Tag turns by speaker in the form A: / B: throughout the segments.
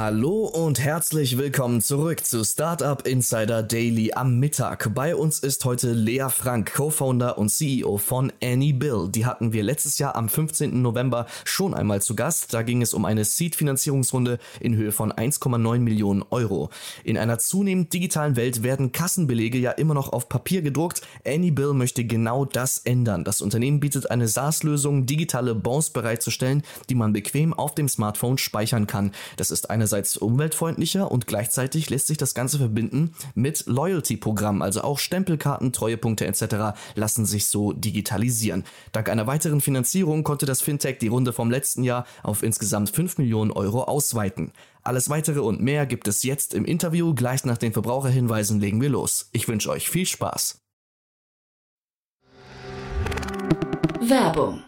A: Hallo und herzlich willkommen zurück zu Startup Insider Daily am Mittag. Bei uns ist heute Lea Frank, Co-Founder und CEO von Annie Bill. Die hatten wir letztes Jahr am 15. November schon einmal zu Gast. Da ging es um eine Seed-Finanzierungsrunde in Höhe von 1,9 Millionen Euro. In einer zunehmend digitalen Welt werden Kassenbelege ja immer noch auf Papier gedruckt. Annie Bill möchte genau das ändern. Das Unternehmen bietet eine SaaS-Lösung, digitale Bonds bereitzustellen, die man bequem auf dem Smartphone speichern kann. Das ist einerseits umweltfreundlicher und gleichzeitig lässt sich das Ganze verbinden mit Loyalty-Programmen, also auch Stempelkarten, Treuepunkte etc. lassen sich so digitalisieren. Dank einer weiteren Finanzierung konnte das Fintech die Runde vom letzten Jahr auf insgesamt 5 Millionen Euro ausweiten. Alles weitere und mehr gibt es jetzt im Interview. Gleich nach den Verbraucherhinweisen legen wir los. Ich wünsche euch viel Spaß.
B: Werbung.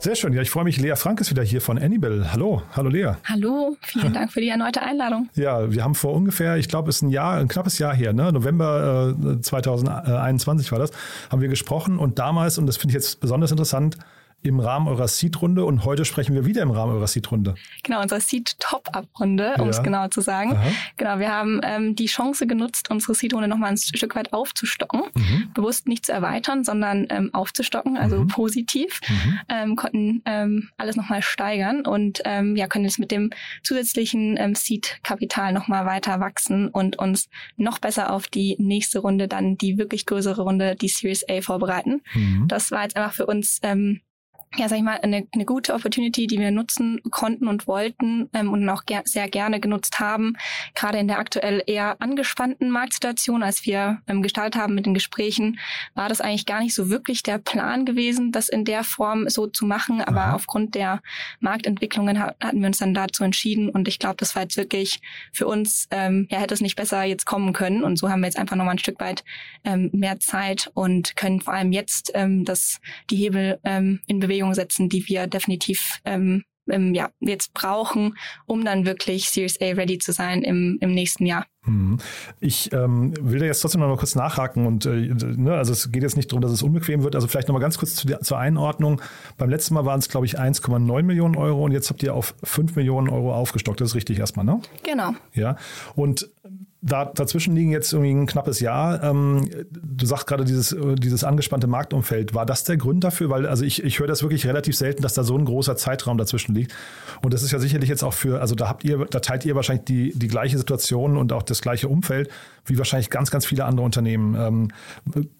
C: Sehr schön. Ja, ich freue mich. Lea Frank ist wieder hier von Annibal. Hallo, hallo Lea.
D: Hallo, vielen Dank für die erneute Einladung.
C: Ja, wir haben vor ungefähr, ich glaube, es ist ein Jahr, ein knappes Jahr her, ne? November äh, 2021 war das, haben wir gesprochen und damals, und das finde ich jetzt besonders interessant, im Rahmen eurer Seed-Runde und heute sprechen wir wieder im Rahmen eurer Seed-Runde.
D: Genau, unsere Seed-Top-Up-Runde, um es genau zu sagen. Aha. Genau, wir haben ähm, die Chance genutzt, unsere Seed-Runde nochmal ein Stück weit aufzustocken. Mhm. Bewusst nicht zu erweitern, sondern ähm, aufzustocken, also mhm. positiv. Mhm. Ähm, konnten ähm, alles nochmal steigern und ähm, ja, können jetzt mit dem zusätzlichen ähm, Seed-Kapital nochmal weiter wachsen und uns noch besser auf die nächste Runde, dann die wirklich größere Runde, die Series A vorbereiten. Mhm. Das war jetzt einfach für uns ähm, ja, sag ich mal, eine, eine gute Opportunity, die wir nutzen konnten und wollten ähm, und auch ger sehr gerne genutzt haben, gerade in der aktuell eher angespannten Marktsituation, als wir ähm, gestartet haben mit den Gesprächen, war das eigentlich gar nicht so wirklich der Plan gewesen, das in der Form so zu machen, aber Aha. aufgrund der Marktentwicklungen hat, hatten wir uns dann dazu entschieden. Und ich glaube, das war jetzt wirklich für uns, ähm, ja, hätte es nicht besser jetzt kommen können. Und so haben wir jetzt einfach nochmal ein Stück weit ähm, mehr Zeit und können vor allem jetzt ähm, das, die Hebel ähm, in Bewegung Bewegung setzen, die wir definitiv ähm, ähm, ja, jetzt brauchen, um dann wirklich Series A ready zu sein im, im nächsten Jahr.
C: Mhm. Ich ähm, will da jetzt trotzdem noch mal kurz nachhaken und äh, ne, also es geht jetzt nicht darum, dass es unbequem wird. Also vielleicht noch mal ganz kurz zu der, zur Einordnung. Beim letzten Mal waren es, glaube ich, 1,9 Millionen Euro und jetzt habt ihr auf 5 Millionen Euro aufgestockt. Das ist richtig erstmal, ne?
D: Genau.
C: Ja. Und da, dazwischen liegen jetzt irgendwie ein knappes Jahr. Ähm, du sagst gerade dieses, dieses angespannte Marktumfeld. War das der Grund dafür? Weil, also ich, ich höre das wirklich relativ selten, dass da so ein großer Zeitraum dazwischen liegt. Und das ist ja sicherlich jetzt auch für, also da habt ihr, da teilt ihr wahrscheinlich die, die gleiche Situation und auch das gleiche Umfeld wie wahrscheinlich ganz, ganz viele andere Unternehmen. Ähm,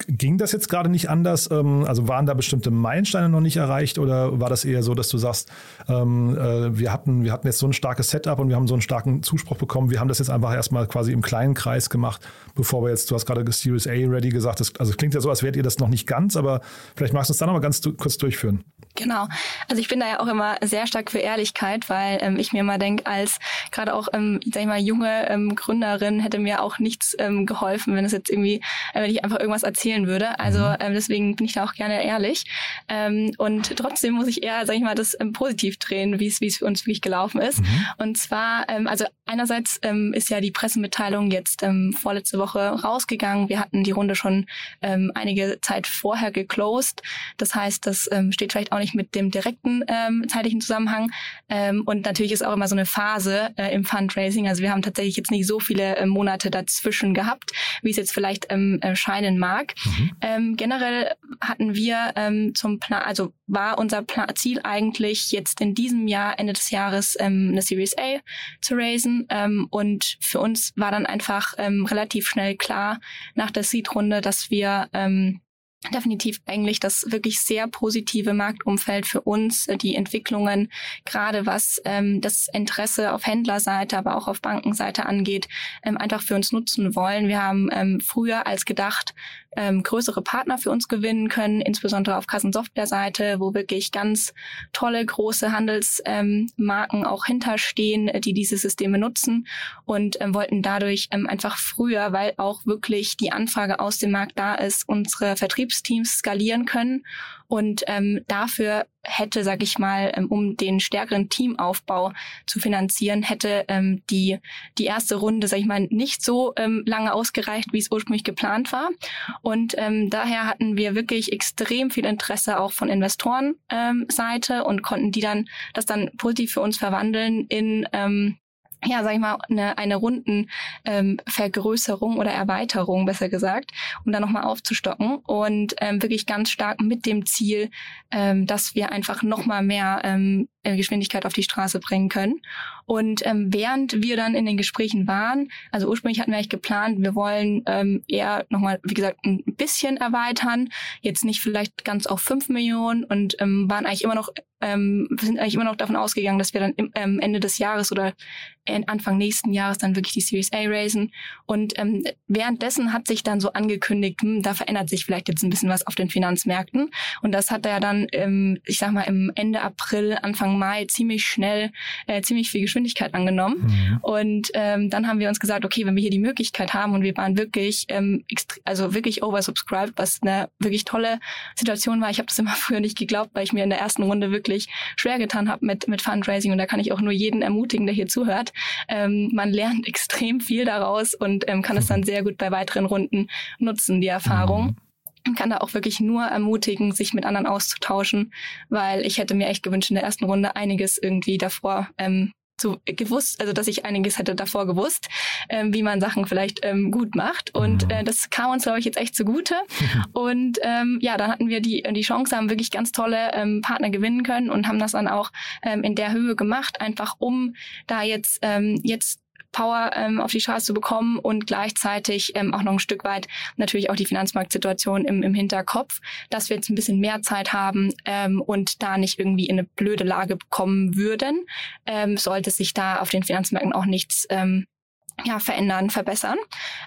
C: ging das jetzt gerade nicht anders? Ähm, also waren da bestimmte Meilensteine noch nicht erreicht oder war das eher so, dass du sagst, ähm, äh, wir hatten, wir hatten jetzt so ein starkes Setup und wir haben so einen starken Zuspruch bekommen. Wir haben das jetzt einfach erstmal quasi im kleinen Kreis gemacht, bevor wir jetzt, du hast gerade Series A ready gesagt, das, also klingt ja so, als wärt ihr das noch nicht ganz, aber vielleicht magst du es dann nochmal ganz kurz durchführen.
D: Genau. Also ich bin da ja auch immer sehr stark für Ehrlichkeit, weil ähm, ich mir immer denke, als gerade auch, ähm, sag ich mal, junge ähm, Gründerin hätte mir auch nichts ähm, geholfen, wenn es jetzt irgendwie, äh, wenn ich einfach irgendwas erzählen würde. Also mhm. ähm, deswegen bin ich da auch gerne ehrlich. Ähm, und trotzdem muss ich eher, sag ich mal, das ähm, positiv drehen, wie es wie es für uns wirklich gelaufen ist. Mhm. Und zwar, ähm, also einerseits ähm, ist ja die Pressemitteilung jetzt ähm, vorletzte Woche rausgegangen. Wir hatten die Runde schon ähm, einige Zeit vorher geclosed. Das heißt, das ähm, steht vielleicht auch nicht nicht mit dem direkten ähm, zeitlichen Zusammenhang. Ähm, und natürlich ist auch immer so eine Phase äh, im Fundraising. Also wir haben tatsächlich jetzt nicht so viele äh, Monate dazwischen gehabt, wie es jetzt vielleicht ähm, erscheinen mag. Mhm. Ähm, generell hatten wir ähm, zum Plan, also war unser Plan Ziel eigentlich jetzt in diesem Jahr, Ende des Jahres, ähm, eine Series A zu raisen. Ähm, und für uns war dann einfach ähm, relativ schnell klar nach der Seed-Runde, dass wir ähm, definitiv eigentlich das wirklich sehr positive Marktumfeld für uns, äh, die Entwicklungen, gerade was ähm, das Interesse auf Händlerseite, aber auch auf Bankenseite angeht, ähm, einfach für uns nutzen wollen. Wir haben ähm, früher als gedacht ähm, größere Partner für uns gewinnen können, insbesondere auf Kassensoftware-Seite, wo wirklich ganz tolle große Handelsmarken ähm, auch hinterstehen, äh, die diese Systeme nutzen und ähm, wollten dadurch ähm, einfach früher, weil auch wirklich die Anfrage aus dem Markt da ist, unsere Vertriebsteams skalieren können und ähm, dafür hätte, sag ich mal, ähm, um den stärkeren Teamaufbau zu finanzieren, hätte ähm, die, die erste Runde, sag ich mal, nicht so ähm, lange ausgereicht, wie es ursprünglich geplant war. Und ähm, daher hatten wir wirklich extrem viel Interesse auch von Investorenseite ähm, und konnten die dann das dann positiv für uns verwandeln in ähm, ja, sag ich mal, eine, eine Rundenvergrößerung ähm, oder Erweiterung, besser gesagt, um da nochmal aufzustocken und ähm, wirklich ganz stark mit dem Ziel, ähm, dass wir einfach nochmal mehr ähm, Geschwindigkeit auf die Straße bringen können. Und ähm, während wir dann in den Gesprächen waren, also ursprünglich hatten wir eigentlich geplant, wir wollen ähm, eher nochmal, wie gesagt, ein bisschen erweitern, jetzt nicht vielleicht ganz auf fünf Millionen und ähm, waren eigentlich immer noch ähm, sind eigentlich immer noch davon ausgegangen, dass wir dann im, ähm, Ende des Jahres oder Anfang nächsten Jahres dann wirklich die Series A raisen. Und ähm, währenddessen hat sich dann so angekündigt, hm, da verändert sich vielleicht jetzt ein bisschen was auf den Finanzmärkten. Und das hat er dann, ähm, ich sag mal, im Ende April, Anfang Mai ziemlich schnell, äh, ziemlich viel Geschwindigkeit angenommen. Mhm. Und ähm, dann haben wir uns gesagt, okay, wenn wir hier die Möglichkeit haben und wir waren wirklich, ähm, also wirklich oversubscribed, was eine wirklich tolle Situation war. Ich habe das immer früher nicht geglaubt, weil ich mir in der ersten Runde wirklich schwer getan habe mit, mit Fundraising. Und da kann ich auch nur jeden ermutigen, der hier zuhört. Ähm, man lernt extrem viel daraus und ähm, kann es dann sehr gut bei weiteren Runden nutzen, die Erfahrung. Mhm kann da auch wirklich nur ermutigen, sich mit anderen auszutauschen, weil ich hätte mir echt gewünscht, in der ersten Runde einiges irgendwie davor ähm, zu gewusst, also dass ich einiges hätte davor gewusst, ähm, wie man Sachen vielleicht ähm, gut macht. Und mhm. äh, das kam uns, glaube ich, jetzt echt zugute. Und ähm, ja, dann hatten wir die, die Chance, haben wirklich ganz tolle ähm, Partner gewinnen können und haben das dann auch ähm, in der Höhe gemacht, einfach um da jetzt, ähm, jetzt Power ähm, auf die Straße zu bekommen und gleichzeitig ähm, auch noch ein Stück weit natürlich auch die Finanzmarktsituation im, im Hinterkopf, dass wir jetzt ein bisschen mehr Zeit haben ähm, und da nicht irgendwie in eine blöde Lage bekommen würden, ähm, sollte sich da auf den Finanzmärkten auch nichts ähm, ja, verändern, verbessern.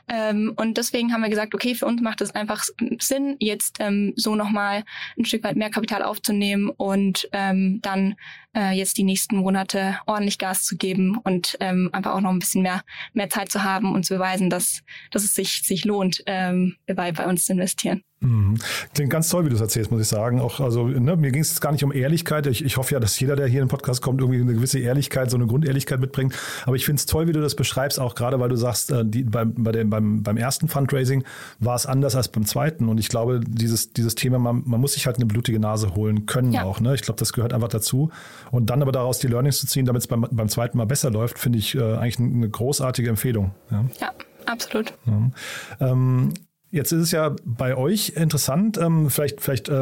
D: Ähm, und deswegen haben wir gesagt, okay, für uns macht es einfach Sinn, jetzt ähm, so nochmal ein Stück weit mehr Kapital aufzunehmen und ähm, dann äh, jetzt die nächsten Monate ordentlich Gas zu geben und ähm, einfach auch noch ein bisschen mehr, mehr Zeit zu haben und zu beweisen, dass, dass es sich, sich lohnt, ähm, bei, bei uns zu investieren.
C: Mhm. Klingt ganz toll, wie du es erzählst, muss ich sagen. Auch, also, ne, mir ging es gar nicht um Ehrlichkeit. Ich, ich hoffe ja, dass jeder, der hier in den Podcast kommt, irgendwie eine gewisse Ehrlichkeit, so eine Grundehrlichkeit mitbringt. Aber ich finde es toll, wie du das beschreibst, auch gerade weil du sagst, äh, die, beim, bei dem, beim, beim ersten Fundraising war es anders als beim zweiten. Und ich glaube, dieses, dieses Thema, man, man muss sich halt eine blutige Nase holen können ja. auch. Ne? Ich glaube, das gehört einfach dazu. Und dann aber daraus die Learnings zu ziehen, damit es beim, beim zweiten Mal besser läuft, finde ich äh, eigentlich eine großartige Empfehlung.
D: Ja, ja absolut.
C: Ja. Ähm, Jetzt ist es ja bei euch interessant, ähm, vielleicht, vielleicht, äh,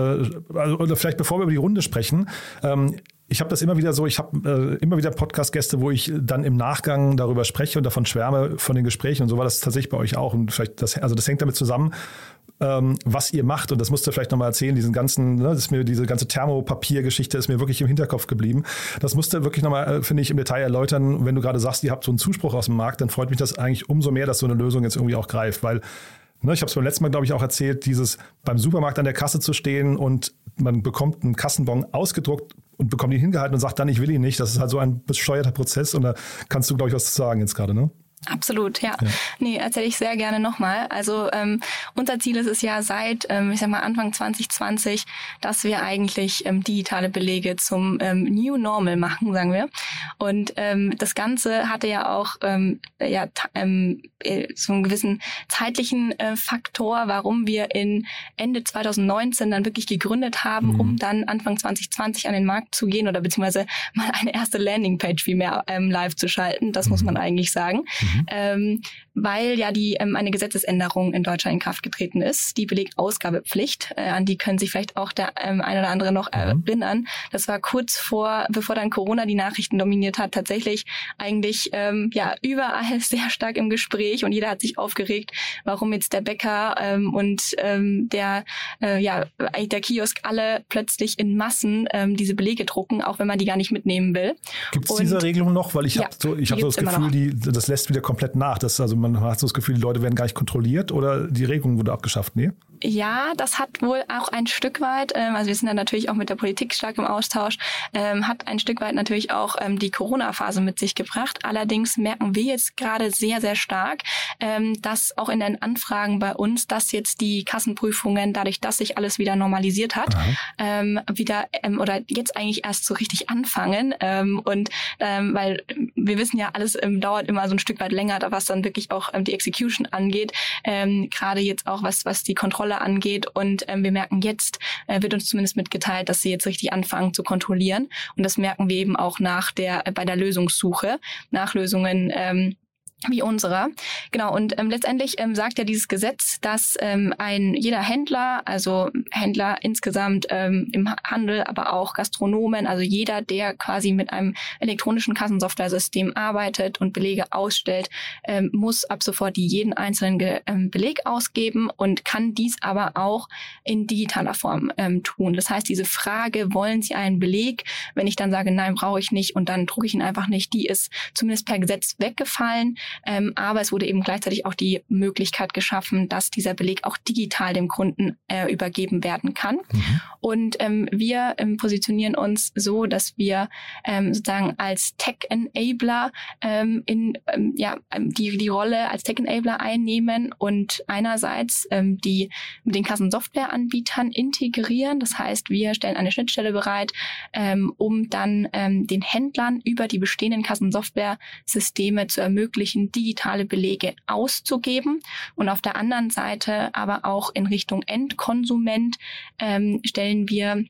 C: also, oder vielleicht bevor wir über die Runde sprechen, ähm, ich habe das immer wieder so, ich habe äh, immer wieder Podcast-Gäste, wo ich dann im Nachgang darüber spreche und davon schwärme von den Gesprächen und so war das tatsächlich bei euch auch. Und vielleicht das, also das hängt damit zusammen, ähm, was ihr macht. Und das musst du vielleicht nochmal erzählen, diesen ganzen, ne, das mir, diese ganze Thermopapier-Geschichte ist mir wirklich im Hinterkopf geblieben. Das musst du wirklich nochmal, äh, finde ich, im Detail erläutern. Wenn du gerade sagst, ihr habt so einen Zuspruch aus dem Markt, dann freut mich das eigentlich umso mehr, dass so eine Lösung jetzt irgendwie auch greift. Weil Ne, ich habe es beim letzten Mal, glaube ich, auch erzählt, dieses beim Supermarkt an der Kasse zu stehen und man bekommt einen Kassenbon ausgedruckt und bekommt ihn hingehalten und sagt dann, ich will ihn nicht. Das ist halt so ein bescheuerter Prozess und da kannst du, glaube ich, was zu sagen jetzt gerade, ne?
D: Absolut, ja. ja. Nee, erzähle ich sehr gerne nochmal. Also ähm, unser Ziel ist es ja seit, ähm, ich sag mal, Anfang 2020, dass wir eigentlich ähm, digitale Belege zum ähm, New Normal machen, sagen wir. Und ähm, das Ganze hatte ja auch ähm, ja, ähm, äh, so einen gewissen zeitlichen äh, Faktor, warum wir in Ende 2019 dann wirklich gegründet haben, mhm. um dann Anfang 2020 an den Markt zu gehen oder beziehungsweise mal eine erste Landingpage viel mehr ähm, live zu schalten. Das mhm. muss man eigentlich sagen. Mhm. Mhm. Weil ja die ähm, eine Gesetzesänderung in Deutschland in Kraft getreten ist, die Belegausgabepflicht. Äh, an die können sich vielleicht auch der ähm, ein oder andere noch mhm. erinnern. Das war kurz vor, bevor dann Corona die Nachrichten dominiert hat, tatsächlich eigentlich ähm, ja überall sehr stark im Gespräch und jeder hat sich aufgeregt, warum jetzt der Bäcker ähm, und ähm, der äh, ja der Kiosk alle plötzlich in Massen ähm, diese Belege drucken, auch wenn man die gar nicht mitnehmen will.
C: Gibt es diese Regelung noch? Weil ich ja, habe so, ich habe so das Gefühl, die, das lässt wieder komplett nach. Das, also man hat so das Gefühl, die Leute werden gar nicht kontrolliert oder die Regelung wurde abgeschafft. Nee?
D: Ja, das hat wohl auch ein Stück weit, ähm, also wir sind da natürlich auch mit der Politik stark im Austausch, ähm, hat ein Stück weit natürlich auch ähm, die Corona-Phase mit sich gebracht. Allerdings merken wir jetzt gerade sehr, sehr stark, ähm, dass auch in den Anfragen bei uns, dass jetzt die Kassenprüfungen, dadurch, dass sich alles wieder normalisiert hat, ähm, wieder ähm, oder jetzt eigentlich erst so richtig anfangen. Ähm, und ähm, weil wir wissen ja, alles ähm, dauert immer so ein Stück weit länger, was dann wirklich auch ähm, die Execution angeht. Ähm, Gerade jetzt auch was, was die Kontrolle Kontrolle angeht. Und ähm, wir merken jetzt, äh, wird uns zumindest mitgeteilt, dass sie jetzt richtig anfangen zu kontrollieren. Und das merken wir eben auch nach der, äh, bei der Lösungssuche, nach Lösungen, ähm, wie unserer. Genau, und ähm, letztendlich ähm, sagt ja dieses Gesetz, dass ähm, ein jeder Händler, also Händler insgesamt ähm, im Handel, aber auch Gastronomen, also jeder, der quasi mit einem elektronischen Kassensoftware-System arbeitet und Belege ausstellt, ähm, muss ab sofort jeden einzelnen Ge ähm, Beleg ausgeben und kann dies aber auch in digitaler Form ähm, tun. Das heißt, diese Frage, wollen Sie einen Beleg? Wenn ich dann sage, nein, brauche ich nicht und dann drucke ich ihn einfach nicht, die ist zumindest per Gesetz weggefallen. Ähm, aber es wurde eben gleichzeitig auch die Möglichkeit geschaffen, dass dieser Beleg auch digital dem Kunden äh, übergeben werden kann. Mhm. Und ähm, wir ähm, positionieren uns so, dass wir ähm, sozusagen als Tech-Enabler ähm, in ähm, ja, die, die Rolle als Tech-Enabler einnehmen und einerseits die mit den Kassensoftwareanbietern integrieren. Das heißt, wir stellen eine Schnittstelle bereit, um dann den Händlern über die bestehenden Kassensoftware-Systeme zu ermöglichen, digitale Belege auszugeben und auf der anderen Seite aber auch in Richtung Endkonsument ähm, stellen wir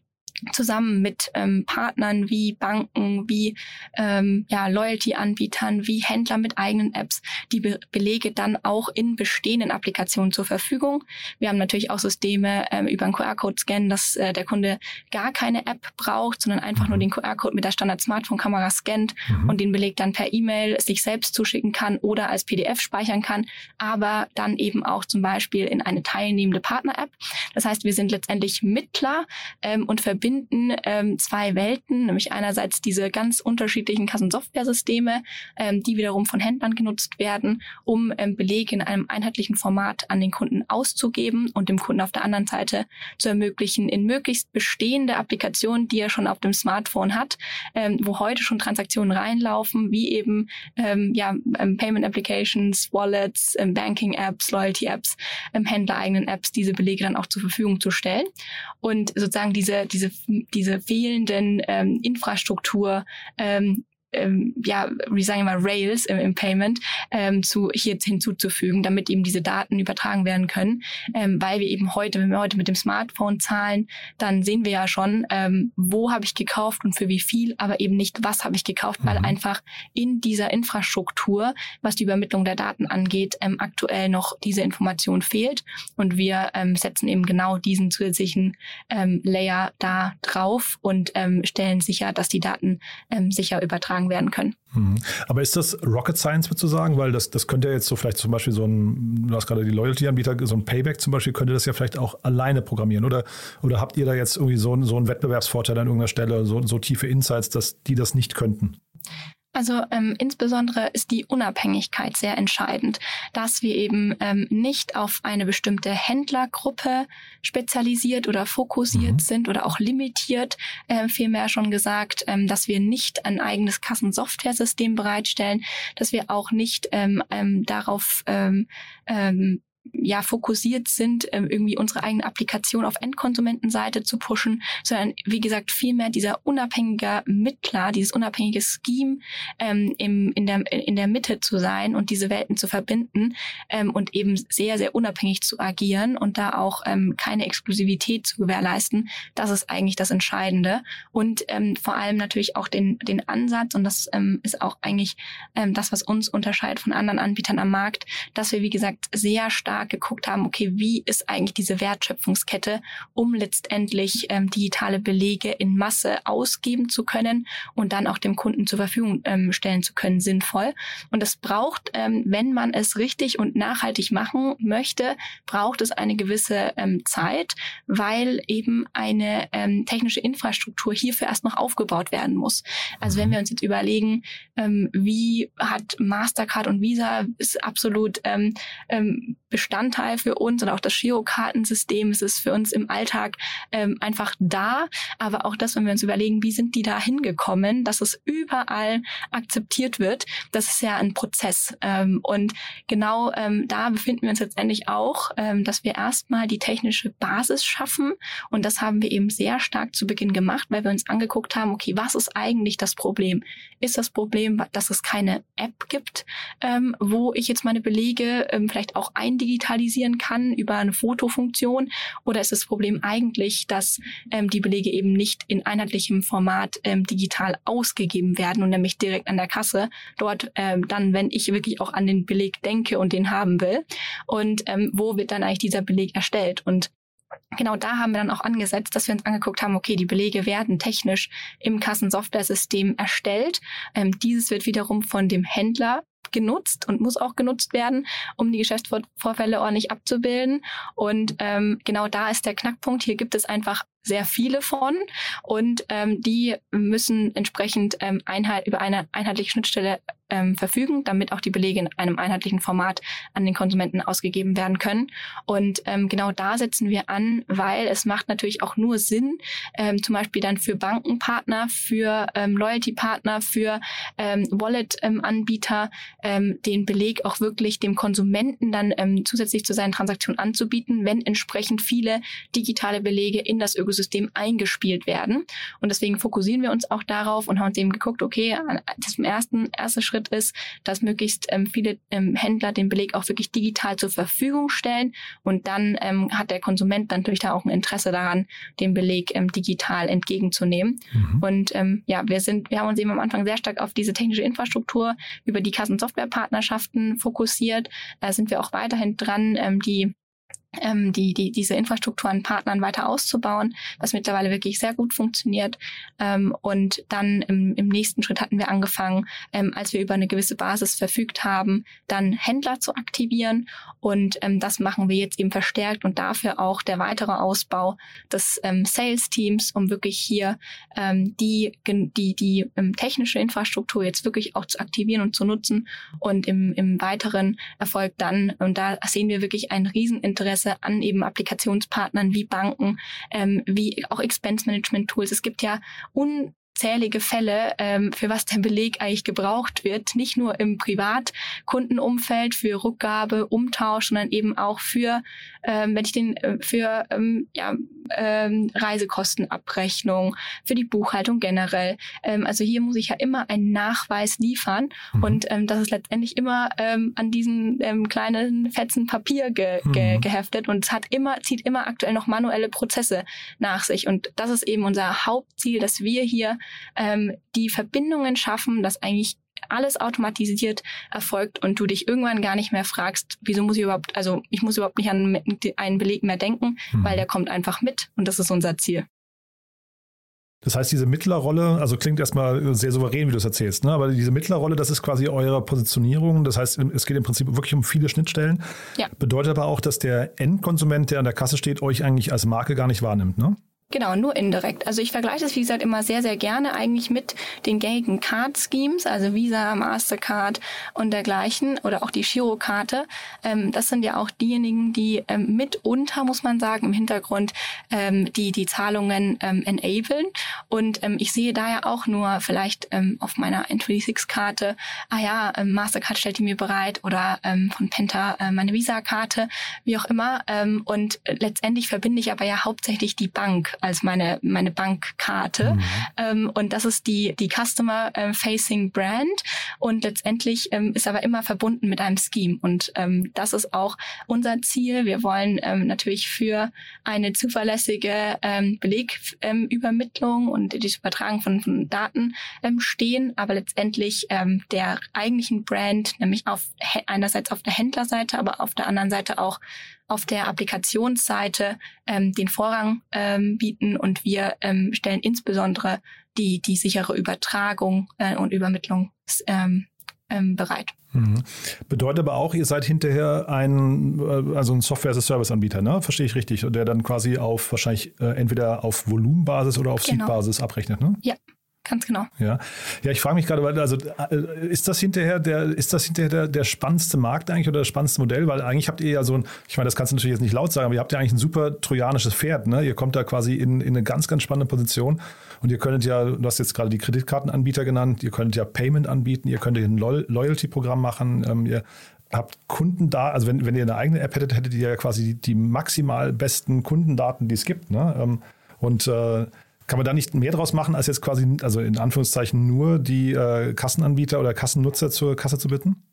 D: zusammen mit ähm, Partnern wie Banken, wie ähm, ja, Loyalty-Anbietern, wie Händler mit eigenen Apps die Be Belege dann auch in bestehenden Applikationen zur Verfügung. Wir haben natürlich auch Systeme ähm, über einen QR-Code-Scan, dass äh, der Kunde gar keine App braucht, sondern einfach nur mhm. den QR-Code mit der Standard-Smartphone-Kamera scannt mhm. und den Beleg dann per E-Mail sich selbst zuschicken kann oder als PDF speichern kann, aber dann eben auch zum Beispiel in eine teilnehmende Partner-App. Das heißt, wir sind letztendlich Mittler ähm, und verbinden verbinden ähm, zwei Welten, nämlich einerseits diese ganz unterschiedlichen Kassensoftware-Systeme, ähm, die wiederum von Händlern genutzt werden, um ähm, Belege in einem einheitlichen Format an den Kunden auszugeben und dem Kunden auf der anderen Seite zu ermöglichen, in möglichst bestehende Applikationen, die er schon auf dem Smartphone hat, ähm, wo heute schon Transaktionen reinlaufen, wie eben ähm, ja, ähm, Payment Applications, Wallets, ähm, Banking Apps, Loyalty Apps, ähm, Händlereigenen Apps, diese Belege dann auch zur Verfügung zu stellen. Und sozusagen diese, diese diese fehlenden ähm, Infrastruktur ähm, ähm, ja, sagen wir mal, Rails im, im Payment ähm, zu, hier hinzuzufügen, damit eben diese Daten übertragen werden können. Ähm, weil wir eben heute, wenn wir heute mit dem Smartphone zahlen, dann sehen wir ja schon, ähm, wo habe ich gekauft und für wie viel, aber eben nicht, was habe ich gekauft, mhm. weil einfach in dieser Infrastruktur, was die Übermittlung der Daten angeht, ähm, aktuell noch diese Information fehlt. Und wir ähm, setzen eben genau diesen zusätzlichen ähm, Layer da drauf und ähm, stellen sicher, dass die Daten ähm, sicher übertragen übertragen werden können.
C: Mhm. Aber ist das Rocket Science sozusagen? Weil das, das könnte ja jetzt so vielleicht zum Beispiel so ein, du hast gerade die Loyalty-Anbieter, so ein Payback zum Beispiel, könnte das ja vielleicht auch alleine programmieren. Oder, oder habt ihr da jetzt irgendwie so, so einen Wettbewerbsvorteil an irgendeiner Stelle, so, so tiefe Insights, dass die das nicht könnten?
D: Also ähm, insbesondere ist die Unabhängigkeit sehr entscheidend, dass wir eben ähm, nicht auf eine bestimmte Händlergruppe spezialisiert oder fokussiert mhm. sind oder auch limitiert, äh, vielmehr schon gesagt, ähm, dass wir nicht ein eigenes Kassensoftware-System bereitstellen, dass wir auch nicht ähm, ähm, darauf ähm, ähm, ja fokussiert sind, ähm, irgendwie unsere eigene Applikation auf Endkonsumentenseite zu pushen, sondern wie gesagt vielmehr dieser unabhängige Mittler, dieses unabhängige Scheme ähm, im, in, der, in der Mitte zu sein und diese Welten zu verbinden ähm, und eben sehr, sehr unabhängig zu agieren und da auch ähm, keine Exklusivität zu gewährleisten, das ist eigentlich das Entscheidende. Und ähm, vor allem natürlich auch den, den Ansatz, und das ähm, ist auch eigentlich ähm, das, was uns unterscheidet von anderen Anbietern am Markt, dass wir, wie gesagt, sehr stark stark geguckt haben, okay, wie ist eigentlich diese Wertschöpfungskette, um letztendlich ähm, digitale Belege in Masse ausgeben zu können und dann auch dem Kunden zur Verfügung ähm, stellen zu können, sinnvoll. Und das braucht, ähm, wenn man es richtig und nachhaltig machen möchte, braucht es eine gewisse ähm, Zeit, weil eben eine ähm, technische Infrastruktur hierfür erst noch aufgebaut werden muss. Also wenn mhm. wir uns jetzt überlegen, ähm, wie hat Mastercard und Visa ist absolut ähm, ähm, Bestandteil für uns und auch das Girokartensystem ist es für uns im Alltag ähm, einfach da. Aber auch das, wenn wir uns überlegen, wie sind die da hingekommen, dass es überall akzeptiert wird, das ist ja ein Prozess. Ähm, und genau ähm, da befinden wir uns letztendlich auch, ähm, dass wir erstmal die technische Basis schaffen. Und das haben wir eben sehr stark zu Beginn gemacht, weil wir uns angeguckt haben, okay, was ist eigentlich das Problem? Ist das Problem, dass es keine App gibt, ähm, wo ich jetzt meine Belege ähm, vielleicht auch eindigitalisieren digitalisieren kann über eine Fotofunktion? Oder ist das Problem eigentlich, dass ähm, die Belege eben nicht in einheitlichem Format ähm, digital ausgegeben werden und nämlich direkt an der Kasse dort ähm, dann, wenn ich wirklich auch an den Beleg denke und den haben will? Und ähm, wo wird dann eigentlich dieser Beleg erstellt? Und genau da haben wir dann auch angesetzt, dass wir uns angeguckt haben, okay, die Belege werden technisch im Kassensoftware-System erstellt. Ähm, dieses wird wiederum von dem Händler genutzt und muss auch genutzt werden, um die Geschäftsvorfälle ordentlich abzubilden. Und ähm, genau da ist der Knackpunkt. Hier gibt es einfach sehr viele von und ähm, die müssen entsprechend ähm, Einheit, über eine einheitliche Schnittstelle ähm, verfügen, damit auch die Belege in einem einheitlichen Format an den Konsumenten ausgegeben werden können. Und ähm, genau da setzen wir an, weil es macht natürlich auch nur Sinn, ähm, zum Beispiel dann für Bankenpartner, für ähm, Loyalty-Partner, für ähm, Wallet-Anbieter ähm, den Beleg auch wirklich dem Konsumenten dann ähm, zusätzlich zu seinen Transaktionen anzubieten, wenn entsprechend viele digitale Belege in das Ökosystem eingespielt werden. Und deswegen fokussieren wir uns auch darauf und haben uns eben geguckt, okay, das ersten, erste Schritt ist, dass möglichst ähm, viele ähm, Händler den Beleg auch wirklich digital zur Verfügung stellen. Und dann ähm, hat der Konsument natürlich da auch ein Interesse daran, den Beleg ähm, digital entgegenzunehmen. Mhm. Und ähm, ja, wir sind, wir haben uns eben am Anfang sehr stark auf diese technische Infrastruktur über die Kassensoftwarepartnerschaften fokussiert. Da sind wir auch weiterhin dran, ähm, die ähm, die, die, diese Infrastruktur an Partnern weiter auszubauen, was mittlerweile wirklich sehr gut funktioniert. Ähm, und dann im, im nächsten Schritt hatten wir angefangen, ähm, als wir über eine gewisse Basis verfügt haben, dann Händler zu aktivieren. Und ähm, das machen wir jetzt eben verstärkt und dafür auch der weitere Ausbau des ähm, Sales-Teams, um wirklich hier ähm, die, die, die ähm, technische Infrastruktur jetzt wirklich auch zu aktivieren und zu nutzen und im, im weiteren Erfolg dann, und da sehen wir wirklich ein Rieseninteresse Interesse an eben Applikationspartnern wie Banken, ähm, wie auch Expense Management Tools. Es gibt ja un zählige Fälle, ähm, für was der Beleg eigentlich gebraucht wird. Nicht nur im Privatkundenumfeld für Rückgabe, Umtausch, sondern eben auch für, ähm, wenn ich den äh, für ähm, ja, ähm, Reisekostenabrechnung, für die Buchhaltung generell. Ähm, also hier muss ich ja immer einen Nachweis liefern mhm. und ähm, das ist letztendlich immer ähm, an diesen ähm, kleinen Fetzen Papier ge ge mhm. geheftet und es hat immer zieht immer aktuell noch manuelle Prozesse nach sich und das ist eben unser Hauptziel, dass wir hier ähm, die Verbindungen schaffen, dass eigentlich alles automatisiert erfolgt und du dich irgendwann gar nicht mehr fragst, wieso muss ich überhaupt, also ich muss überhaupt nicht an einen Beleg mehr denken, mhm. weil der kommt einfach mit und das ist unser Ziel.
C: Das heißt, diese Mittlerrolle, also klingt erstmal sehr souverän, wie du es erzählst, ne? aber diese Mittlerrolle, das ist quasi eure Positionierung. Das heißt, es geht im Prinzip wirklich um viele Schnittstellen. Ja. Bedeutet aber auch, dass der Endkonsument, der an der Kasse steht, euch eigentlich als Marke gar nicht wahrnimmt, ne?
D: Genau, nur indirekt. Also ich vergleiche das, wie gesagt, immer sehr, sehr gerne eigentlich mit den gängigen Card-Schemes, also Visa, Mastercard und dergleichen oder auch die Girokarte. Ähm, das sind ja auch diejenigen, die ähm, mitunter, muss man sagen, im Hintergrund ähm, die, die Zahlungen ähm, enablen. Und ähm, ich sehe da ja auch nur vielleicht ähm, auf meiner N26-Karte, ah ja, ähm, Mastercard stellt die mir bereit oder ähm, von Penta äh, meine Visa-Karte, wie auch immer. Ähm, und letztendlich verbinde ich aber ja hauptsächlich die Bank als meine, meine Bankkarte. Mhm. Ähm, und das ist die, die Customer-Facing ähm, Brand. Und letztendlich ähm, ist aber immer verbunden mit einem Scheme. Und ähm, das ist auch unser Ziel. Wir wollen ähm, natürlich für eine zuverlässige ähm, Belegübermittlung ähm, und das Übertragen von, von Daten ähm, stehen, aber letztendlich ähm, der eigentlichen Brand, nämlich auf einerseits auf der Händlerseite, aber auf der anderen Seite auch auf der Applikationsseite ähm, den Vorrang ähm, bieten und wir ähm, stellen insbesondere die, die sichere Übertragung äh, und Übermittlung ähm, ähm, bereit.
C: Mhm. Bedeutet aber auch, ihr seid hinterher ein, äh, also ein Software-as-a-Service-Anbieter, ne? Verstehe ich richtig? Und der dann quasi auf wahrscheinlich äh, entweder auf Volumenbasis oder auf genau. Seed-Basis abrechnet, ne?
D: Ja, Ganz genau.
C: Ja, ja ich frage mich gerade, also äh, ist das hinterher der, ist das hinterher der, der spannendste Markt eigentlich oder das spannendste Modell? Weil eigentlich habt ihr ja so ein, ich meine, das kannst du natürlich jetzt nicht laut sagen, aber ihr habt ja eigentlich ein super trojanisches Pferd. Ne? Ihr kommt da quasi in, in eine ganz, ganz spannende Position und ihr könntet ja, du hast jetzt gerade die Kreditkartenanbieter genannt, ihr könntet ja Payment anbieten, ihr könntet ein Loyalty-Programm machen, ähm, ihr habt Kunden da, also wenn, wenn ihr eine eigene App hättet, hättet ihr ja quasi die, die maximal besten Kundendaten, die es gibt. Ne? Ähm, und äh, kann man da nicht mehr draus machen, als jetzt quasi, also in Anführungszeichen nur die äh, Kassenanbieter oder Kassennutzer zur Kasse zu bitten?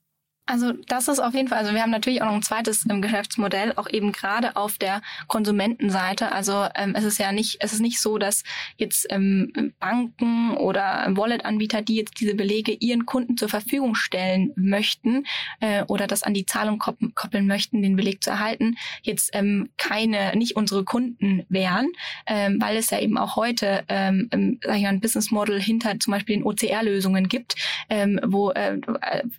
D: Also das ist auf jeden Fall, also wir haben natürlich auch noch ein zweites ähm, Geschäftsmodell, auch eben gerade auf der Konsumentenseite. Also ähm, es ist ja nicht, es ist nicht so, dass jetzt ähm, Banken oder Wallet-Anbieter, die jetzt diese Belege ihren Kunden zur Verfügung stellen möchten äh, oder das an die Zahlung koppeln, möchten, den Beleg zu erhalten, jetzt ähm, keine, nicht unsere Kunden wären, ähm, weil es ja eben auch heute, ähm, sag ich mal, ein Business Model hinter zum Beispiel den OCR-Lösungen gibt, ähm, wo äh,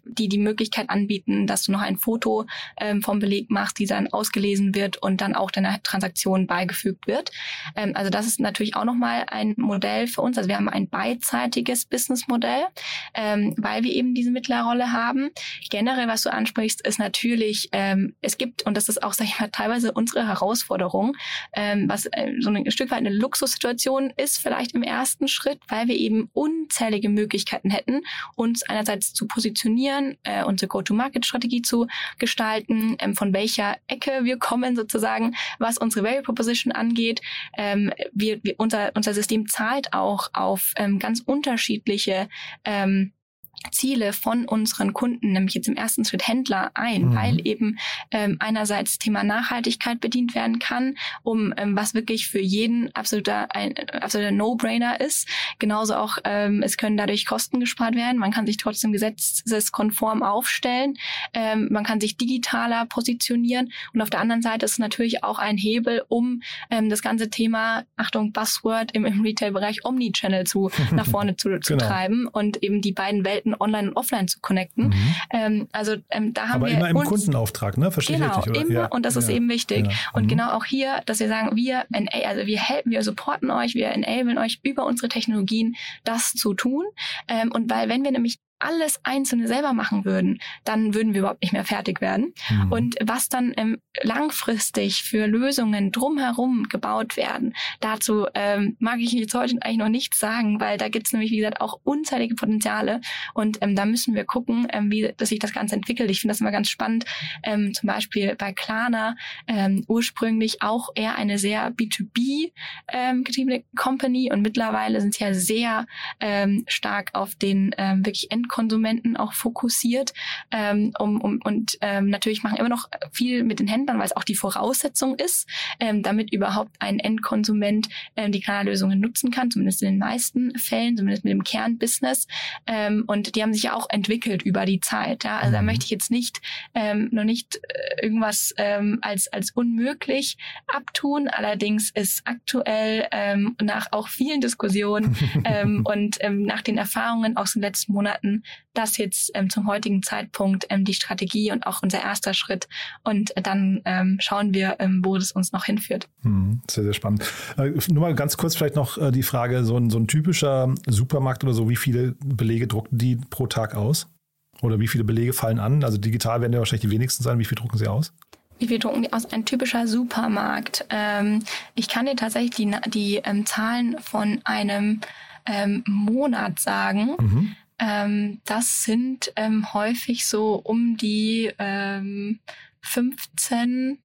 D: die die Möglichkeit anbieten, dass du noch ein Foto ähm, vom Beleg machst, die dann ausgelesen wird und dann auch deiner Transaktion beigefügt wird. Ähm, also das ist natürlich auch nochmal ein Modell für uns. Also wir haben ein beidseitiges Businessmodell, ähm, weil wir eben diese Mittlerrolle haben. Generell, was du ansprichst, ist natürlich, ähm, es gibt, und das ist auch, sag ich mal, teilweise unsere Herausforderung, ähm, was äh, so ein Stück weit eine Luxussituation ist, vielleicht im ersten Schritt, weil wir eben unzählige Möglichkeiten hätten, uns einerseits zu positionieren, äh, unsere Go-to-Market-Strategie zu gestalten, ähm, von welcher Ecke wir kommen sozusagen, was unsere Value Proposition angeht. Ähm, wir, wir, unser, unser System zahlt auch auf ähm, ganz unterschiedliche ähm, Ziele von unseren Kunden, nämlich jetzt im ersten Schritt Händler ein, mhm. weil eben ähm, einerseits Thema Nachhaltigkeit bedient werden kann, um ähm, was wirklich für jeden absoluter ein absoluter No-Brainer ist. Genauso auch ähm, es können dadurch Kosten gespart werden. Man kann sich trotzdem gesetzeskonform aufstellen. Ähm, man kann sich digitaler positionieren und auf der anderen Seite ist es natürlich auch ein Hebel, um ähm, das ganze Thema Achtung Buzzword im, im Retail-Bereich Omnichannel zu nach vorne zu, zu genau. treiben und eben die beiden Welten Welten online und offline zu connecten. Mhm. Ähm, also ähm, da haben
C: Aber
D: wir
C: immer im Kundenauftrag, ne? Verstehe
D: genau,
C: ich richtig,
D: immer ja. und das ist eben wichtig. Ja. Und mhm. genau auch hier, dass wir sagen, wir also wir helfen, wir supporten euch, wir enablen euch über unsere Technologien das zu tun. Ähm, und weil wenn wir nämlich alles Einzelne selber machen würden, dann würden wir überhaupt nicht mehr fertig werden. Mhm. Und was dann ähm, langfristig für Lösungen drumherum gebaut werden, dazu ähm, mag ich jetzt heute eigentlich noch nichts sagen, weil da gibt es nämlich, wie gesagt, auch unzählige Potenziale. Und ähm, da müssen wir gucken, ähm, wie dass sich das Ganze entwickelt. Ich finde das immer ganz spannend. Ähm, zum Beispiel bei Klarna, ähm, ursprünglich auch eher eine sehr B2B ähm, getriebene Company und mittlerweile sind sie ja sehr ähm, stark auf den ähm, wirklich End Endkonsumenten auch fokussiert ähm, um, um, und ähm, natürlich machen immer noch viel mit den Händlern, weil es auch die Voraussetzung ist, ähm, damit überhaupt ein Endkonsument ähm, die Kanallösungen nutzen kann, zumindest in den meisten Fällen, zumindest mit dem Kernbusiness. Ähm, und die haben sich ja auch entwickelt über die Zeit. Ja? Also da mhm. möchte ich jetzt nicht ähm, noch nicht äh, irgendwas ähm, als als unmöglich abtun. Allerdings ist aktuell ähm, nach auch vielen Diskussionen ähm, und ähm, nach den Erfahrungen aus den letzten Monaten das jetzt ähm, zum heutigen Zeitpunkt ähm, die Strategie und auch unser erster Schritt. Und dann ähm, schauen wir, ähm, wo das uns noch hinführt.
C: Hm, sehr, sehr spannend. Äh, nur mal ganz kurz vielleicht noch äh, die Frage, so ein, so ein typischer Supermarkt oder so, wie viele Belege drucken die pro Tag aus? Oder wie viele Belege fallen an? Also digital werden ja wahrscheinlich die wenigsten sein. Wie viel drucken sie aus?
D: Wie viel drucken die aus? Ein typischer Supermarkt. Ähm, ich kann dir tatsächlich die, die ähm, Zahlen von einem ähm, Monat sagen. Mhm. Ähm, das sind ähm, häufig so um die 15.000.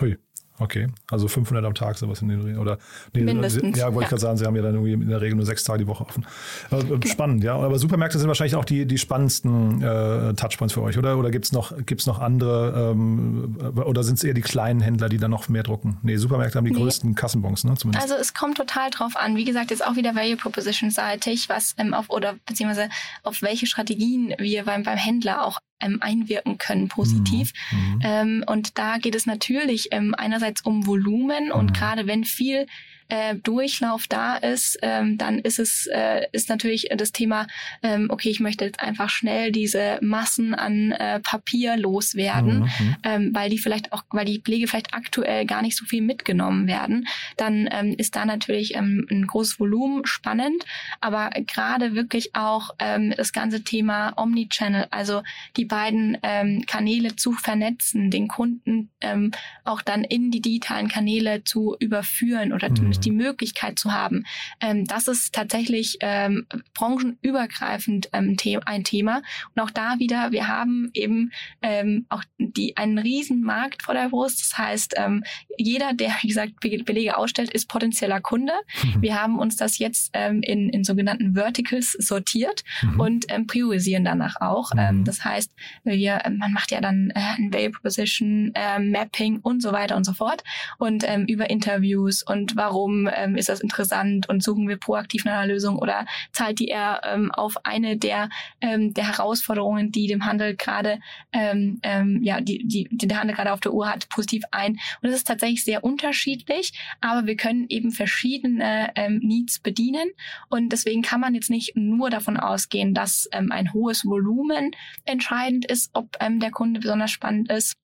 C: Hui. Okay, also 500 am Tag, sowas in den Dreh. Oder,
D: nee, Mindestens.
C: Ja, wollte ja. ich gerade sagen, sie haben ja dann irgendwie in der Regel nur sechs Tage die Woche offen. Äh, spannend, ja. Aber Supermärkte sind wahrscheinlich auch die, die spannendsten äh, Touchpoints für euch, oder? Oder gibt es noch, gibt's noch andere, ähm, oder sind es eher die kleinen Händler, die dann noch mehr drucken? Nee, Supermärkte haben die nee. größten Kassenbons, ne?
D: Zumindest. Also es kommt total drauf an. Wie gesagt, jetzt auch wieder Value Proposition seitig, was ähm, auf, oder beziehungsweise auf welche Strategien wir beim, beim Händler auch ähm, einwirken können positiv. Mhm. mhm. Ähm, und da geht es natürlich ähm, einerseits um Volumen und mhm. gerade wenn viel äh, Durchlauf da ist, ähm, dann ist es äh, ist natürlich das Thema, ähm, okay, ich möchte jetzt einfach schnell diese Massen an äh, Papier loswerden, mhm. mhm. ähm, weil die vielleicht auch, weil die Pflege vielleicht aktuell gar nicht so viel mitgenommen werden, dann ähm, ist da natürlich ähm, ein großes Volumen spannend, aber gerade wirklich auch ähm, das ganze Thema Omnichannel, also die beiden ähm, Kanäle zu vernetzen, den Kunden ähm, auch dann in die digitalen Kanäle zu überführen oder mhm zumindest die Möglichkeit zu haben. Ähm, das ist tatsächlich ähm, branchenübergreifend ähm, ein Thema. Und auch da wieder, wir haben eben ähm, auch die, einen riesen Markt vor der Brust. Das heißt, ähm, jeder, der, wie gesagt, Belege ausstellt, ist potenzieller Kunde. Mhm. Wir haben uns das jetzt ähm, in, in sogenannten Verticals sortiert mhm. und ähm, priorisieren danach auch. Mhm. Ähm, das heißt, wir, ähm, man macht ja dann äh, ein Value Proposition, äh, Mapping und so weiter und so fort. Und ähm, über Interviews und warum warum ähm, ist das interessant und suchen wir proaktiv nach einer Lösung oder zahlt die eher ähm, auf eine der, ähm, der Herausforderungen, die dem Handel gerade, ähm, ähm, ja, die, die, die der Handel gerade auf der Uhr hat, positiv ein. Und es ist tatsächlich sehr unterschiedlich, aber wir können eben verschiedene ähm, Needs bedienen und deswegen kann man jetzt nicht nur davon ausgehen, dass ähm, ein hohes Volumen entscheidend ist, ob ähm, der Kunde besonders spannend ist.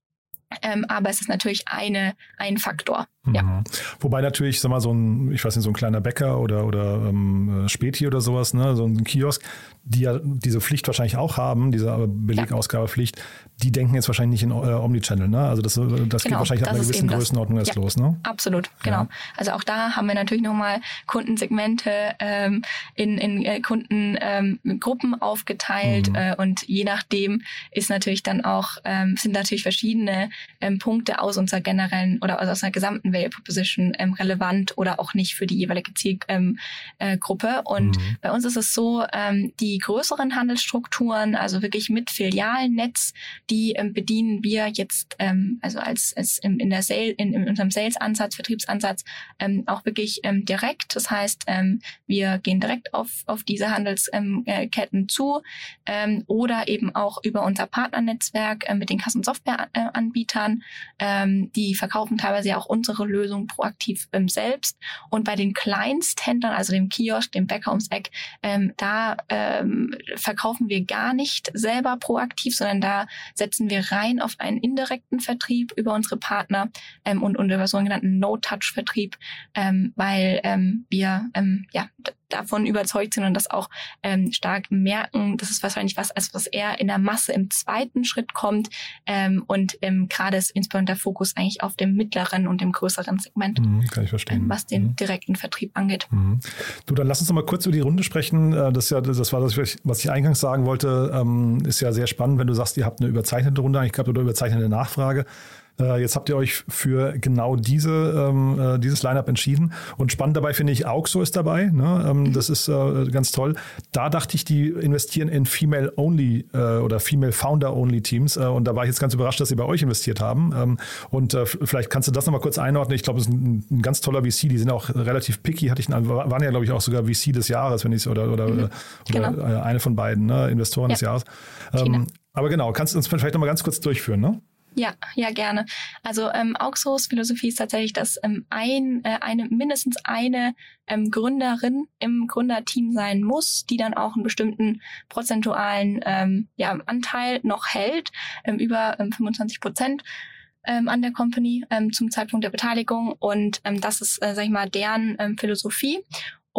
D: Ähm, aber es ist natürlich eine, ein Faktor. Ja. Mhm.
C: Wobei natürlich, sag mal, so ein, ich weiß nicht, so ein kleiner Bäcker oder, oder ähm, Späti oder sowas, ne, so ein Kiosk, die ja diese Pflicht wahrscheinlich auch haben, diese Belegausgabepflicht, die denken jetzt wahrscheinlich nicht in äh, Omnichannel, ne? Also das, das genau, geht wahrscheinlich ab einer gewissen Größenordnung erst ja, los, ne?
D: Absolut, genau. Also auch da haben wir natürlich nochmal Kundensegmente ähm, in, in äh, Kundengruppen ähm, aufgeteilt mhm. äh, und je nachdem ist natürlich dann auch, ähm, sind natürlich verschiedene ähm, Punkte aus unserer generellen oder aus unserer gesamten Value Proposition ähm, relevant oder auch nicht für die jeweilige Zielgruppe. Ähm, äh, und mhm. bei uns ist es so, ähm, die größeren Handelsstrukturen, also wirklich mit Filialnetz, die ähm, bedienen wir jetzt also als, als in, in der Sale, in, in unserem Sales-Ansatz, Vertriebsansatz auch wirklich direkt. Das heißt, wir gehen direkt auf, auf diese Handelsketten äh, zu oder eben auch über unser Partnernetzwerk äh, mit den Kassensoftwareanbietern. Ähm, die verkaufen teilweise ja auch unsere unsere Lösung proaktiv ähm, selbst. Und bei den Kleinsthändlern, also dem Kiosk, dem Bäcker ums Eck, ähm, da ähm, verkaufen wir gar nicht selber proaktiv, sondern da setzen wir rein auf einen indirekten Vertrieb über unsere Partner ähm, und, und über so einen genannten No-Touch-Vertrieb, ähm, weil ähm, wir ähm, ja davon überzeugt sind und das auch ähm, stark merken. Das ist wahrscheinlich was, als was eher in der Masse im zweiten Schritt kommt ähm, und ähm, gerade ist insbesondere der Fokus eigentlich auf dem mittleren und dem größeren Segment,
C: mhm, kann ich verstehen.
D: Ähm, was den mhm. direkten Vertrieb angeht.
C: Mhm. Du, dann lass uns noch mal kurz über die Runde sprechen. Äh, das, ja, das war das, was ich eingangs sagen wollte. Ähm, ist ja sehr spannend, wenn du sagst, ihr habt eine überzeichnete Runde eigentlich gehabt oder überzeichnete Nachfrage. Äh, jetzt habt ihr euch für genau diese, ähm, äh, dieses Lineup entschieden. Und spannend dabei finde ich, Auxo ist dabei. Ne? Ähm, das ist äh, ganz toll. Da dachte ich, die investieren in Female-Only oder Female-Founder-Only-Teams. Und da war ich jetzt ganz überrascht, dass sie bei euch investiert haben. Ähm, und vielleicht kannst du das nochmal kurz einordnen. Ich glaube, es ist ein, ein, ganz toller VC. Die sind auch relativ picky. Hatte ich, waren ja, glaube ich, auch sogar VC des Jahres, wenn ich oder, oder, mhm. genau. oder eine von beiden, ne? Investoren ja. des Jahres. Ähm, aber genau, kannst du uns vielleicht nochmal ganz kurz durchführen, ne?
D: Ja, ja, gerne. Also ähm, Auxos Philosophie ist tatsächlich, dass ähm, ein, äh, eine, mindestens eine ähm, Gründerin im Gründerteam sein muss, die dann auch einen bestimmten prozentualen ähm, ja, Anteil noch hält, ähm, über ähm, 25 Prozent ähm, an der Company ähm, zum Zeitpunkt der Beteiligung und ähm, das ist, äh, sag ich mal, deren ähm, Philosophie.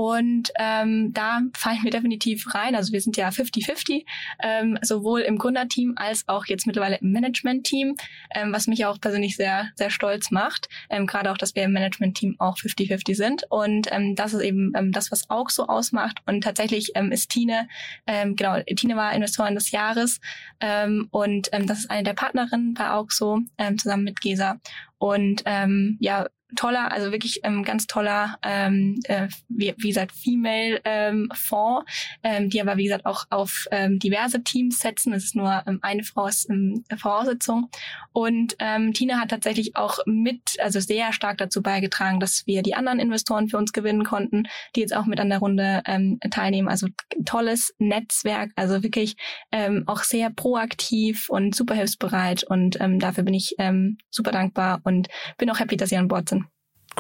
D: Und ähm, da fallen wir definitiv rein. Also wir sind ja 50-50, ähm, sowohl im Gründerteam als auch jetzt mittlerweile im Management-Team, ähm, was mich auch persönlich sehr, sehr stolz macht. Ähm, Gerade auch, dass wir im Management-Team auch 50-50 sind. Und ähm, das ist eben ähm, das, was auch so ausmacht. Und tatsächlich ähm, ist Tine, ähm, genau, Tine war Investorin des Jahres ähm, und ähm, das ist eine der Partnerinnen bei AUXO, ähm, zusammen mit Gesa. Und ähm, ja, toller, also wirklich ähm, ganz toller, ähm, äh, wie, wie gesagt, Female ähm, Fonds, ähm, die aber wie gesagt auch auf ähm, diverse Teams setzen. Es ist nur ähm, eine ist ähm, Voraussetzung. Und ähm, Tina hat tatsächlich auch mit, also sehr stark dazu beigetragen, dass wir die anderen Investoren für uns gewinnen konnten, die jetzt auch mit an der Runde ähm, teilnehmen. Also tolles Netzwerk, also wirklich ähm, auch sehr proaktiv und super hilfsbereit. Und ähm, dafür bin ich ähm, super dankbar und bin auch happy, dass Sie an Bord sind.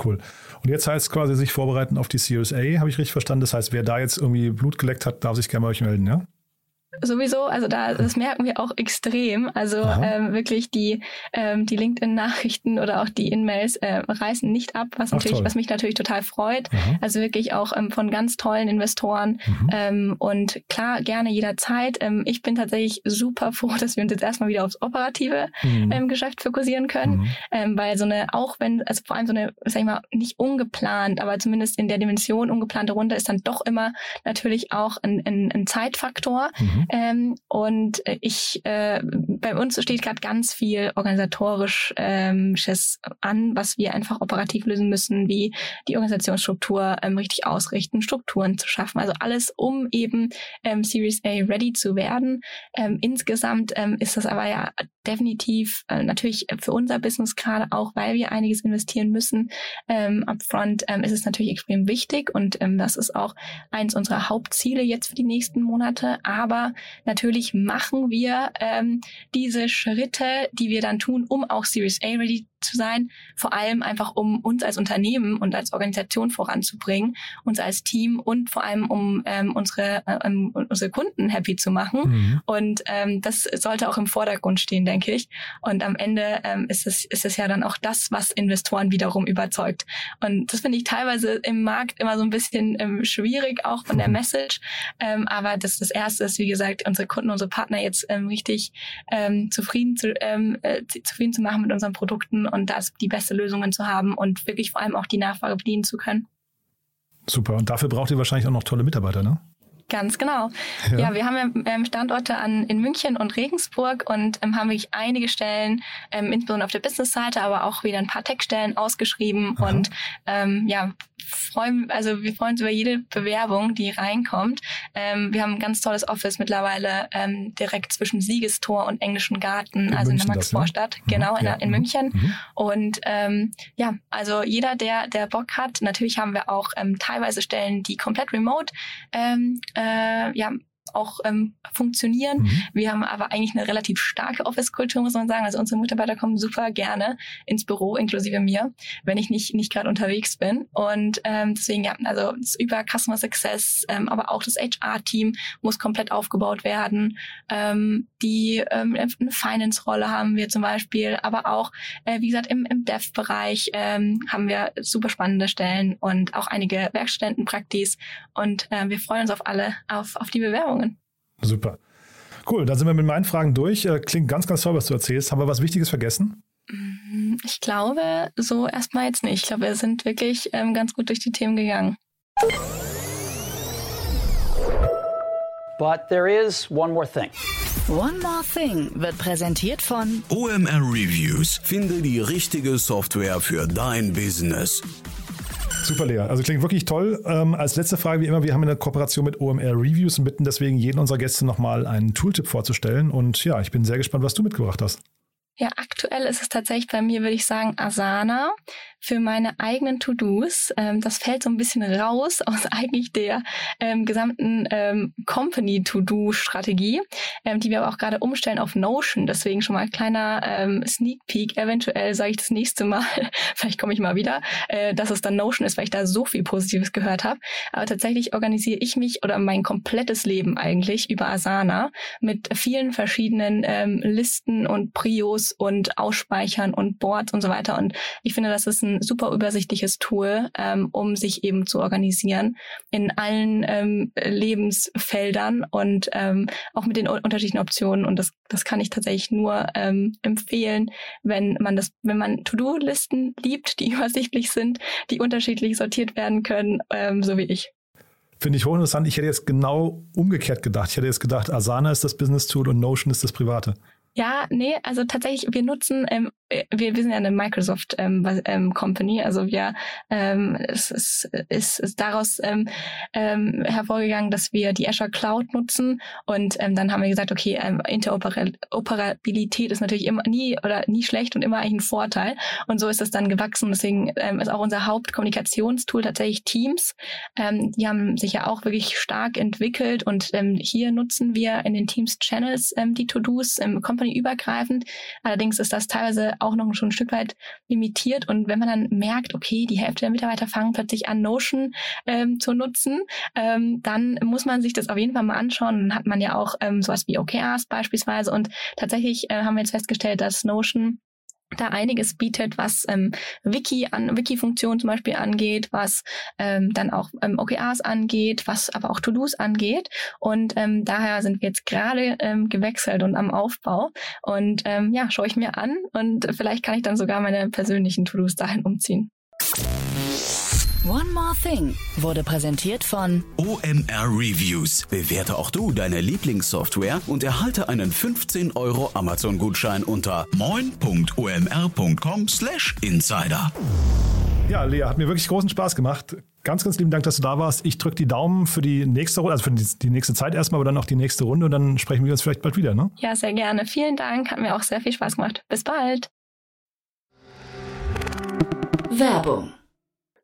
C: Cool. Und jetzt heißt es quasi sich vorbereiten auf die Series A, habe ich richtig verstanden. Das heißt, wer da jetzt irgendwie Blut geleckt hat, darf sich gerne bei euch melden, ja?
D: Sowieso, also da, das merken wir auch extrem. Also ähm, wirklich die, ähm, die LinkedIn-Nachrichten oder auch die In-Mails äh, reißen nicht ab, was natürlich, Ach, was mich natürlich total freut. Aha. Also wirklich auch ähm, von ganz tollen Investoren mhm. ähm, und klar, gerne jederzeit. Ähm, ich bin tatsächlich super froh, dass wir uns jetzt erstmal wieder aufs operative mhm. ähm, Geschäft fokussieren können, mhm. ähm, weil so eine, auch wenn, also vor allem so eine, sag ich mal, nicht ungeplant, aber zumindest in der Dimension ungeplante Runde ist dann doch immer natürlich auch ein, ein, ein Zeitfaktor. Mhm. Mhm. Ähm, und ich, äh, bei uns steht gerade ganz viel organisatorisches ähm, an, was wir einfach operativ lösen müssen, wie die Organisationsstruktur ähm, richtig ausrichten, Strukturen zu schaffen. Also alles, um eben ähm, Series A ready zu werden. Ähm, insgesamt ähm, ist das aber ja definitiv äh, natürlich für unser Business gerade auch, weil wir einiges investieren müssen ähm, upfront, ähm, ist es natürlich extrem wichtig und ähm, das ist auch eins unserer Hauptziele jetzt für die nächsten Monate. Aber natürlich machen wir ähm, diese Schritte, die wir dann tun, um auch Series A ready zu sein, vor allem einfach um uns als Unternehmen und als Organisation voranzubringen, uns als Team und vor allem um ähm, unsere, äh, um unsere Kunden happy zu machen. Mhm. Und ähm, das sollte auch im Vordergrund stehen, denke ich. Und am Ende ähm, ist es ist es ja dann auch das, was Investoren wiederum überzeugt. Und das finde ich teilweise im Markt immer so ein bisschen ähm, schwierig, auch von der mhm. Message. Ähm, aber das das erste ist, wie gesagt, unsere Kunden, unsere Partner jetzt ähm, richtig ähm, zufrieden zu ähm, äh, zufrieden zu machen mit unseren Produkten und das die beste Lösungen zu haben und wirklich vor allem auch die Nachfrage bedienen zu können.
C: Super. Und dafür braucht ihr wahrscheinlich auch noch tolle Mitarbeiter, ne?
D: Ganz genau. Ja, ja wir haben ähm, Standorte an, in München und Regensburg und ähm, haben wirklich einige Stellen, ähm, insbesondere auf der Business-Seite, aber auch wieder ein paar Tech-Stellen ausgeschrieben Aha. und ähm, ja, freuen, also wir freuen uns über jede Bewerbung, die reinkommt. Ähm, wir haben ein ganz tolles Office mittlerweile ähm, direkt zwischen Siegestor und Englischen Garten, in also München in der Max-Vorstadt, ne? genau, in, ja. in, München. Mhm. Und ähm, ja, also jeder, der, der Bock hat, natürlich haben wir auch ähm, teilweise Stellen, die komplett remote ähm, äh, ja, auch ähm, funktionieren. Mhm. Wir haben aber eigentlich eine relativ starke Office-Kultur, muss man sagen. Also unsere Mitarbeiter kommen super gerne ins Büro, inklusive mir, wenn ich nicht, nicht gerade unterwegs bin. Und ähm, deswegen, ja, also über Customer Success, ähm, aber auch das HR-Team muss komplett aufgebaut werden. Ähm, die ähm, eine Finance-Rolle haben wir zum Beispiel, aber auch, äh, wie gesagt, im, im Dev-Bereich ähm, haben wir super spannende Stellen und auch einige Werkstudentenpraktis. Und äh, wir freuen uns auf alle, auf, auf die Bewerbung.
C: Super. Cool, dann sind wir mit meinen Fragen durch. Äh, klingt ganz, ganz toll, was du erzählst. Haben wir was Wichtiges vergessen?
D: Mm, ich glaube, so erstmal jetzt nicht. Ich glaube, wir sind wirklich ähm, ganz gut durch die Themen gegangen.
B: But there is one more thing. One More Thing wird präsentiert von
E: OMR Reviews. Finde die richtige Software für dein Business.
C: Super, Lea. Also klingt wirklich toll. Ähm, als letzte Frage, wie immer, wir haben eine Kooperation mit OMR Reviews und bitten deswegen jeden unserer Gäste nochmal einen Tooltip vorzustellen. Und ja, ich bin sehr gespannt, was du mitgebracht hast.
D: Ja, aktuell ist es tatsächlich bei mir, würde ich sagen, Asana. Für meine eigenen To-Dos. Ähm, das fällt so ein bisschen raus aus eigentlich der ähm, gesamten ähm, Company-To-Do-Strategie, ähm, die wir aber auch gerade umstellen auf Notion. Deswegen schon mal ein kleiner ähm, Sneak Peek. Eventuell sage ich das nächste Mal, vielleicht komme ich mal wieder, äh, dass es dann Notion ist, weil ich da so viel Positives gehört habe. Aber tatsächlich organisiere ich mich oder mein komplettes Leben eigentlich über Asana mit vielen verschiedenen ähm, Listen und Prios und Ausspeichern und Boards und so weiter. Und ich finde, das ist ein super übersichtliches Tool, ähm, um sich eben zu organisieren in allen ähm, Lebensfeldern und ähm, auch mit den unterschiedlichen Optionen. Und das, das kann ich tatsächlich nur ähm, empfehlen, wenn man das, wenn man To-Do-Listen liebt, die übersichtlich sind, die unterschiedlich sortiert werden können, ähm, so wie ich.
C: Finde ich hochinteressant. Ich hätte jetzt genau umgekehrt gedacht. Ich hätte jetzt gedacht, Asana ist das Business-Tool und Notion ist das private.
D: Ja, nee, also tatsächlich, wir nutzen ähm, äh, wir, wir sind ja eine Microsoft ähm, ähm, Company, also wir ähm, es, es, es ist daraus ähm, ähm, hervorgegangen, dass wir die Azure Cloud nutzen und ähm, dann haben wir gesagt, okay, ähm, Interoperabilität ist natürlich immer nie oder nie schlecht und immer eigentlich ein Vorteil und so ist es dann gewachsen. Deswegen ähm, ist auch unser Hauptkommunikationstool tatsächlich Teams. Ähm, die haben sich ja auch wirklich stark entwickelt und ähm, hier nutzen wir in den Teams Channels ähm, die To-Dos ähm, Company übergreifend. Allerdings ist das teilweise auch noch schon ein Stück weit limitiert. Und wenn man dann merkt, okay, die Hälfte der Mitarbeiter fangen plötzlich an, Notion ähm, zu nutzen, ähm, dann muss man sich das auf jeden Fall mal anschauen. Dann hat man ja auch ähm, sowas wie OKRs beispielsweise. Und tatsächlich äh, haben wir jetzt festgestellt, dass Notion da einiges bietet, was ähm, Wiki an Wiki-Funktionen zum Beispiel angeht, was ähm, dann auch ähm, OKRs angeht, was aber auch To-Dos angeht. Und ähm, daher sind wir jetzt gerade ähm, gewechselt und am Aufbau. Und ähm, ja, schaue ich mir an und vielleicht kann ich dann sogar meine persönlichen To-Dos dahin umziehen.
B: One More Thing wurde präsentiert von
E: OMR Reviews. Bewerte auch du deine Lieblingssoftware und erhalte einen 15 Euro Amazon-Gutschein unter moin.omr.com/insider.
C: Ja, Lea, hat mir wirklich großen Spaß gemacht. Ganz, ganz lieben Dank, dass du da warst. Ich drücke die Daumen für die nächste Runde, also für die, nächste Zeit erstmal, aber dann auch die nächste Runde und dann sprechen wir uns vielleicht bald wieder, ne?
D: Ja, sehr gerne. Vielen Dank. Hat mir auch sehr viel Spaß gemacht. Bis bald.
B: Werbung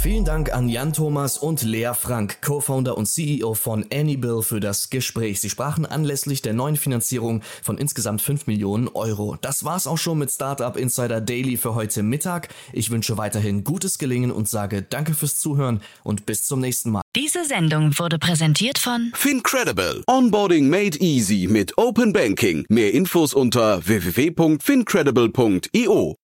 A: Vielen Dank an Jan Thomas und Lea Frank, Co-Founder und CEO von Anybill für das Gespräch. Sie sprachen anlässlich der neuen Finanzierung von insgesamt 5 Millionen Euro. Das war's auch schon mit Startup Insider Daily für heute Mittag. Ich wünsche weiterhin gutes Gelingen und sage danke fürs Zuhören und bis zum nächsten Mal.
B: Diese Sendung wurde präsentiert von
E: Fincredible. Onboarding made easy mit Open Banking. Mehr Infos unter www.fincredible.io.